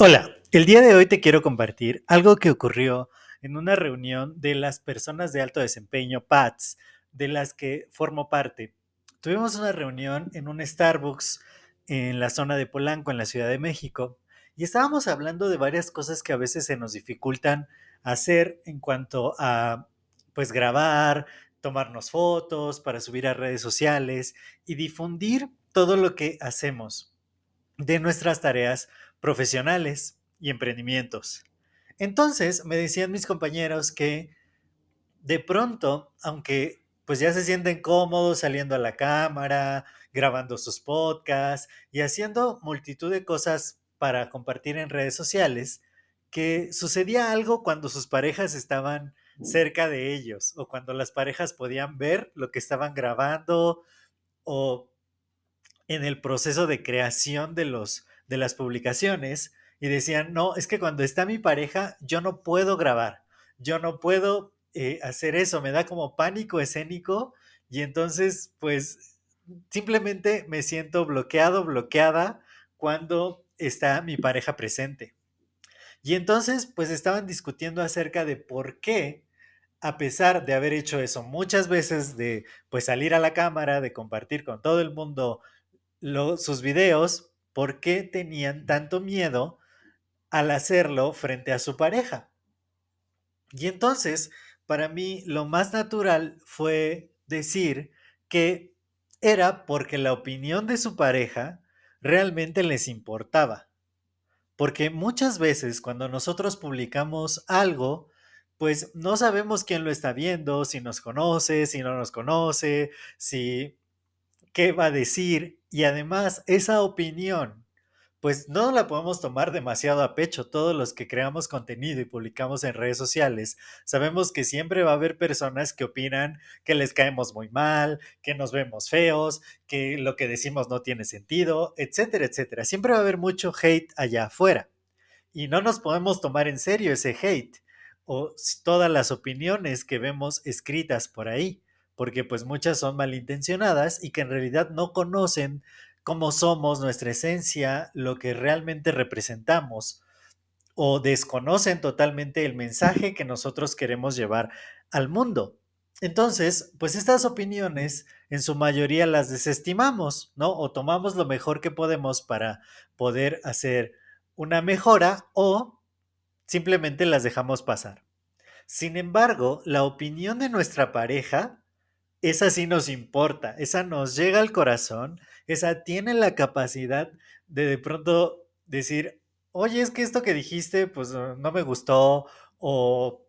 Hola, el día de hoy te quiero compartir algo que ocurrió en una reunión de las personas de alto desempeño, PATS, de las que formo parte. Tuvimos una reunión en un Starbucks en la zona de Polanco, en la Ciudad de México, y estábamos hablando de varias cosas que a veces se nos dificultan hacer en cuanto a, pues, grabar, tomarnos fotos para subir a redes sociales y difundir todo lo que hacemos de nuestras tareas profesionales y emprendimientos. Entonces me decían mis compañeros que de pronto, aunque pues ya se sienten cómodos saliendo a la cámara, grabando sus podcasts y haciendo multitud de cosas para compartir en redes sociales, que sucedía algo cuando sus parejas estaban cerca de ellos o cuando las parejas podían ver lo que estaban grabando o en el proceso de creación de los de las publicaciones y decían, no, es que cuando está mi pareja, yo no puedo grabar, yo no puedo eh, hacer eso, me da como pánico escénico y entonces, pues, simplemente me siento bloqueado, bloqueada cuando está mi pareja presente. Y entonces, pues, estaban discutiendo acerca de por qué, a pesar de haber hecho eso muchas veces, de, pues, salir a la cámara, de compartir con todo el mundo sus videos, por qué tenían tanto miedo al hacerlo frente a su pareja. Y entonces, para mí, lo más natural fue decir que era porque la opinión de su pareja realmente les importaba. Porque muchas veces cuando nosotros publicamos algo, pues no sabemos quién lo está viendo, si nos conoce, si no nos conoce, si qué va a decir. Y además, esa opinión, pues no la podemos tomar demasiado a pecho. Todos los que creamos contenido y publicamos en redes sociales, sabemos que siempre va a haber personas que opinan que les caemos muy mal, que nos vemos feos, que lo que decimos no tiene sentido, etcétera, etcétera. Siempre va a haber mucho hate allá afuera. Y no nos podemos tomar en serio ese hate o todas las opiniones que vemos escritas por ahí porque pues muchas son malintencionadas y que en realidad no conocen cómo somos, nuestra esencia, lo que realmente representamos, o desconocen totalmente el mensaje que nosotros queremos llevar al mundo. Entonces, pues estas opiniones en su mayoría las desestimamos, ¿no? O tomamos lo mejor que podemos para poder hacer una mejora o simplemente las dejamos pasar. Sin embargo, la opinión de nuestra pareja esa sí nos importa, esa nos llega al corazón, esa tiene la capacidad de de pronto decir, oye, es que esto que dijiste, pues no me gustó, o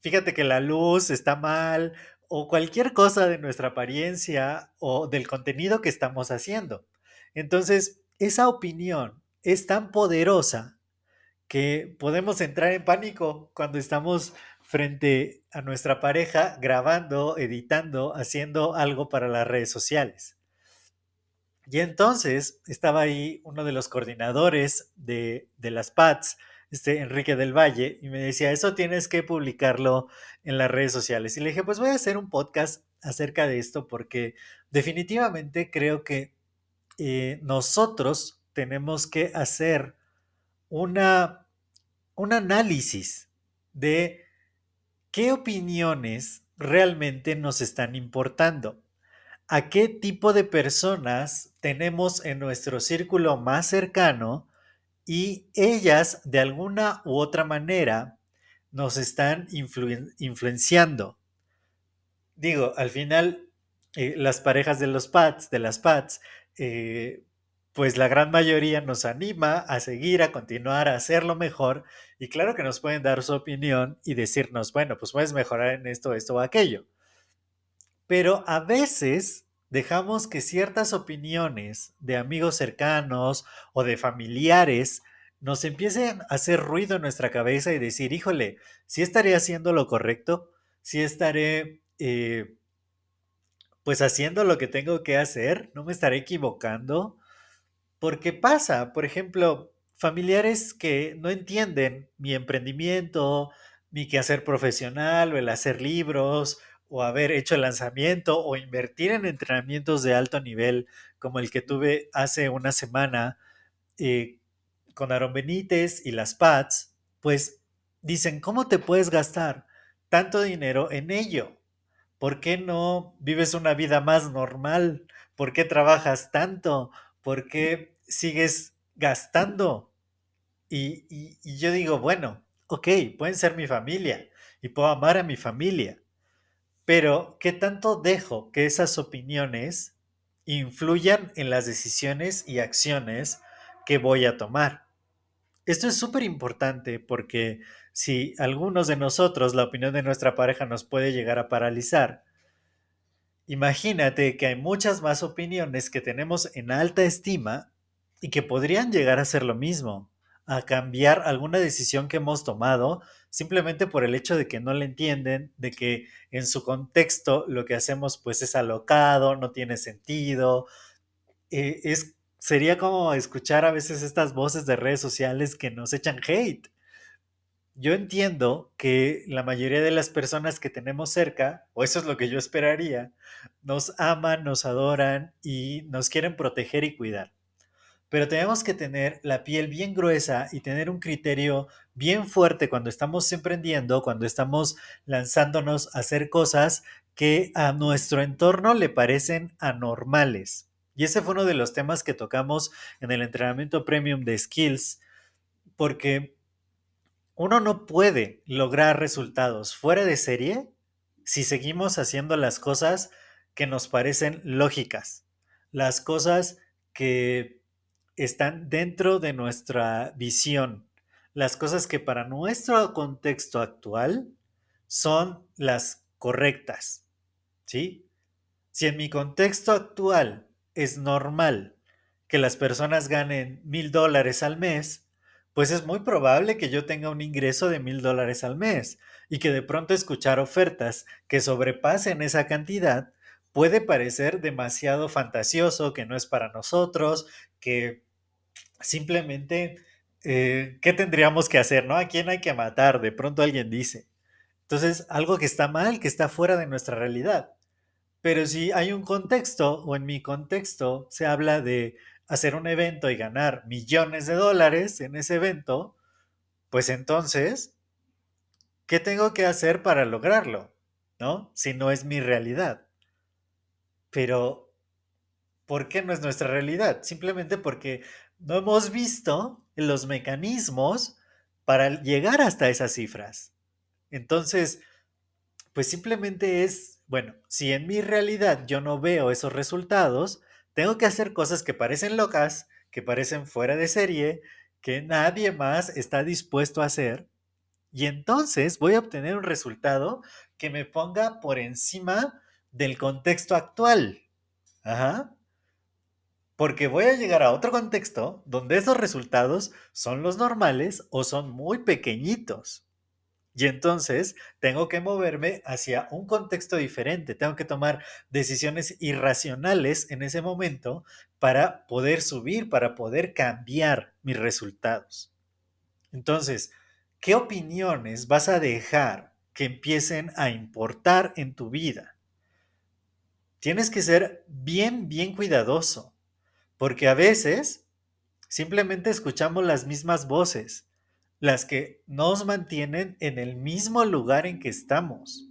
fíjate que la luz está mal, o cualquier cosa de nuestra apariencia o del contenido que estamos haciendo. Entonces, esa opinión es tan poderosa que podemos entrar en pánico cuando estamos frente a nuestra pareja grabando, editando, haciendo algo para las redes sociales. Y entonces estaba ahí uno de los coordinadores de, las PATS, este Enrique del Valle, y me decía, eso tienes que publicarlo en las redes sociales. Y le dije, pues voy a hacer un podcast acerca de esto porque definitivamente creo que eh, nosotros tenemos que hacer una, un análisis de ¿qué opiniones realmente nos están importando? ¿A qué tipo de personas tenemos en nuestro círculo más cercano y ellas de alguna u otra manera nos están influenciando? Digo, al final, eh, las parejas de los pads, de las pads, eh, pues la gran mayoría nos anima a seguir, a continuar, a hacerlo mejor. Y claro que nos pueden dar su opinión y decirnos, bueno, pues puedes mejorar en esto, esto o aquello. Pero a veces dejamos que ciertas opiniones de amigos cercanos o de familiares nos empiecen a hacer ruido en nuestra cabeza y decir, híjole, si estaré haciendo lo correcto, si estaré eh, pues haciendo lo que tengo que hacer, no me estaré equivocando, porque pasa, por ejemplo, familiares que no entienden mi emprendimiento, mi quehacer profesional o el hacer libros o haber hecho el lanzamiento o invertir en entrenamientos de alto nivel como el que tuve hace una semana eh, con Aaron Benítez y las PATS, pues dicen, ¿cómo te puedes gastar tanto dinero en ello? ¿Por qué no vives una vida más normal? ¿Por qué trabajas tanto? ¿Por qué sigues gastando? Y, yo digo, bueno, ok, pueden ser mi familia y puedo amar a mi familia, pero ¿qué tanto dejo que esas opiniones influyan en las decisiones y acciones que voy a tomar? Esto es súper importante porque si algunos de nosotros la opinión de nuestra pareja nos puede llegar a paralizar, imagínate que hay muchas más opiniones que tenemos en alta estima y que podrían llegar a ser lo mismo, a cambiar alguna decisión que hemos tomado simplemente por el hecho de que no le entienden, de que en su contexto lo que hacemos pues es alocado, no tiene sentido. Eh, es, sería como escuchar a veces estas voces de redes sociales que nos echan hate. Yo entiendo que la mayoría de las personas que tenemos cerca, o eso es lo que yo esperaría, nos aman, nos adoran y nos quieren proteger y cuidar pero tenemos que tener la piel bien gruesa y tener un criterio bien fuerte cuando estamos emprendiendo, cuando estamos lanzándonos a hacer cosas que a nuestro entorno le parecen anormales. Y ese fue uno de los temas que tocamos en el entrenamiento premium de skills, porque uno no puede lograr resultados fuera de serie si seguimos haciendo las cosas que nos parecen lógicas, las cosas que están dentro de nuestra visión. Las cosas que para nuestro contexto actual son las correctas. ¿Sí? Si en mi contexto actual es normal que las personas ganen mil dólares al mes, pues es muy probable que yo tenga un ingreso de mil dólares al mes y que de pronto escuchar ofertas que sobrepasen esa cantidad puede parecer demasiado fantasioso, que no es para nosotros, que simplemente, eh, ¿qué tendríamos que hacer? ¿No? ¿A quién hay que matar? De pronto alguien dice. Entonces, algo que está mal, que está fuera de nuestra realidad. Pero si hay un contexto, o en mi contexto, se habla de hacer un evento y ganar millones de dólares en ese evento, pues entonces, ¿qué tengo que hacer para lograrlo? ¿No? Si no es mi realidad. Pero, ¿por qué no es nuestra realidad? Simplemente porque no hemos visto los mecanismos para llegar hasta esas cifras. Entonces, pues simplemente es, bueno, si en mi realidad yo no veo esos resultados, tengo que hacer cosas que parecen locas, que parecen fuera de serie, que nadie más está dispuesto a hacer. Y entonces voy a obtener un resultado que me ponga por encima del contexto actual. Porque voy a llegar a otro contexto donde esos resultados son los normales o son muy pequeñitos. Y entonces tengo que moverme hacia un contexto diferente, tengo que tomar decisiones irracionales en ese momento para poder subir, para poder cambiar mis resultados. Entonces, ¿qué opiniones vas a dejar que empiecen a importar en tu vida? Tienes que ser bien, bien cuidadoso porque a veces simplemente escuchamos las mismas voces, las que nos mantienen en el mismo lugar en que estamos.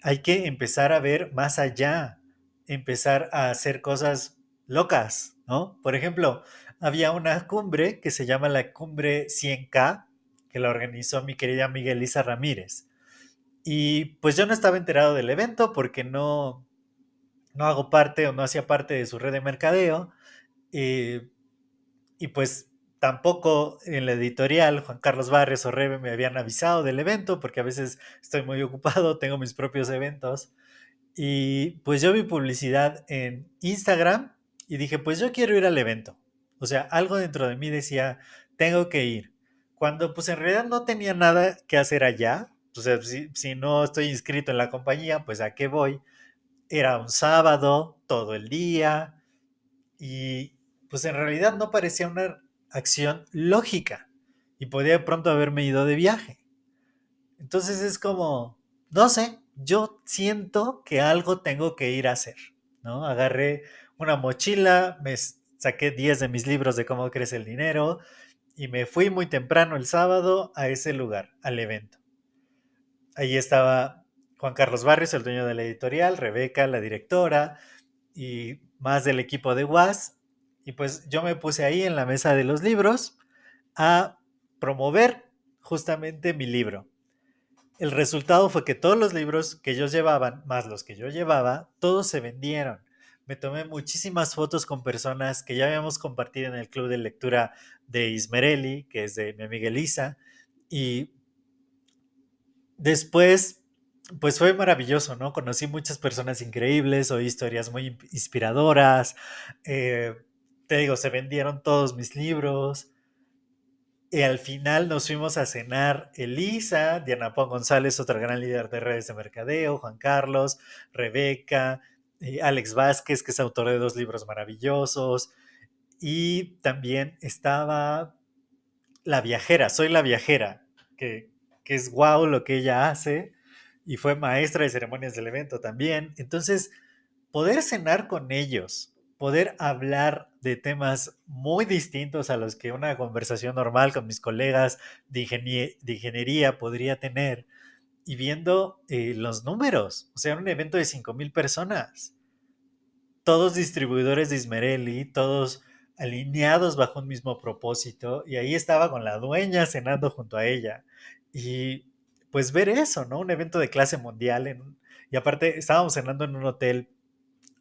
Hay que empezar a ver más allá, empezar a hacer cosas locas, ¿no? Por ejemplo, había una cumbre que se llama la cumbre 100K, que la organizó mi querida Miguelisa Ramírez. Y pues yo no estaba enterado del evento porque no, no hago parte o no hacía parte de su red de mercadeo. Eh, y pues tampoco en la editorial Juan Carlos Barrios o Rebe me habían avisado del evento porque a veces estoy muy ocupado, tengo mis propios eventos. Y pues yo vi publicidad en Instagram y dije, pues yo quiero ir al evento. O sea, algo dentro de mí decía, tengo que ir. Cuando pues en realidad no tenía nada que hacer allá, o sea, si, si no estoy inscrito en la compañía, pues a qué voy. Era un sábado, todo el día, y pues en realidad no parecía una acción lógica y podía pronto haberme ido de viaje. Entonces es como, no sé, yo siento que algo tengo que ir a hacer, ¿no? Agarré una mochila, me saqué 10 de mis libros de cómo crece el dinero y me fui muy temprano el sábado a ese lugar, al evento. Ahí estaba Juan Carlos Barrios, el dueño de la editorial, Rebeca, la directora, y más del equipo de WAS. Y pues yo me puse ahí en la mesa de los libros a promover justamente mi libro. El resultado fue que todos los libros que ellos llevaban, más los que yo llevaba, todos se vendieron. Me tomé muchísimas fotos con personas que ya habíamos compartido en el club de lectura de Ismerelli, que es de mi amiga Elisa, y después pues fue maravilloso, ¿no? Conocí muchas personas increíbles, oí historias muy inspiradoras. Eh, te digo, se vendieron todos mis libros. Y al final nos fuimos a cenar Elisa, Diana Pon González, otra gran líder de redes de mercadeo, Juan Carlos, Rebeca, Alex Vázquez, que es autor de dos libros maravillosos. Y también estaba La Viajera, Soy la Viajera, que, que es guau lo que ella hace y fue maestra de ceremonias del evento también. Entonces, poder cenar con ellos, poder hablar de temas muy distintos a los que una conversación normal con mis colegas de, ingeniería podría tener, y viendo eh, los números, o sea, un evento de 5.000 personas, todos distribuidores de Ismerelli, todos alineados bajo un mismo propósito, y ahí estaba con la dueña cenando junto a ella. Y pues ver eso, ¿no? Un evento de clase mundial. y aparte, estábamos cenando en un hotel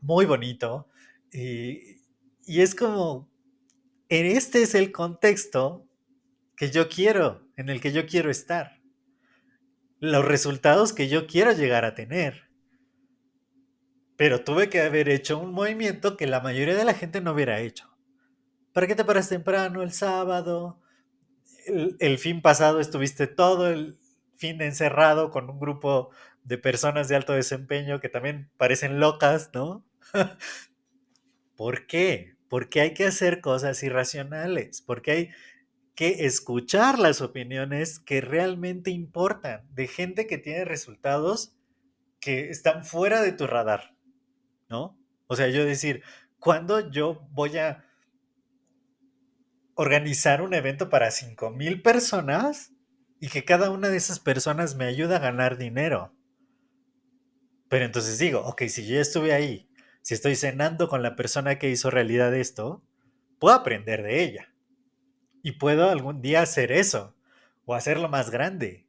muy bonito. Y, y es como, en este es el contexto que yo quiero, en el que yo quiero estar. Los resultados que yo quiero llegar a tener. Pero tuve que haber hecho un movimiento que la mayoría de la gente no hubiera hecho. ¿Para qué te paras temprano el sábado? El, el fin pasado estuviste todo el, fin encerrado con un grupo de personas de alto desempeño que también parecen locas, ¿no? ¿Por qué? Porque hay que hacer cosas irracionales, porque hay que escuchar las opiniones que realmente importan de gente que tiene resultados que están fuera de tu radar, ¿no? O sea, yo decir, ¿cuándo yo voy a organizar un evento para 5.000 personas y que cada una de esas personas me ayuda a ganar dinero. Pero entonces digo, ok, si yo estuve ahí, si estoy cenando con la persona que hizo realidad esto, puedo aprender de ella. Y puedo algún día hacer eso, o hacerlo más grande.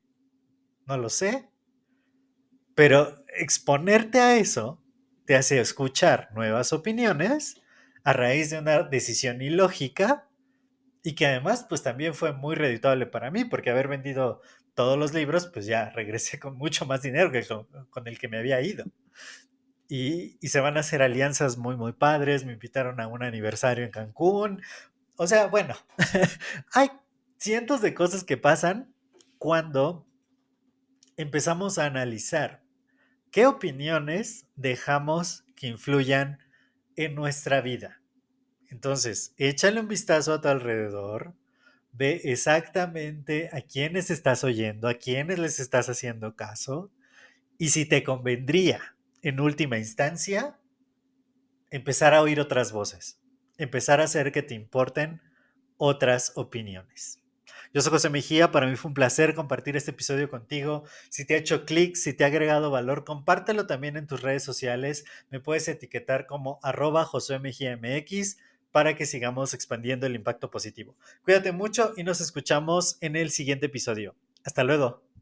No lo sé. Pero exponerte a eso te hace escuchar nuevas opiniones a raíz de una decisión ilógica y que además pues también fue muy redituable para mí porque haber vendido todos los libros pues ya regresé con mucho más dinero que con, el que me había ido. Y, y, se van a hacer alianzas muy muy padres, me invitaron a un aniversario en Cancún. O sea, bueno, hay cientos de cosas que pasan cuando empezamos a analizar qué opiniones dejamos que influyan en nuestra vida. Entonces, échale un vistazo a tu alrededor, ve exactamente a quiénes estás oyendo, a quiénes les estás haciendo caso, y si te convendría, en última instancia, empezar a oír otras voces, empezar a hacer que te importen otras opiniones. Yo soy José Mejía, para mí fue un placer compartir este episodio contigo. Si te ha hecho clic, si te ha agregado valor, compártelo también en tus redes sociales. Me puedes etiquetar como arroba José Mejía para que sigamos expandiendo el impacto positivo. Cuídate mucho y nos escuchamos en el siguiente episodio. Hasta luego.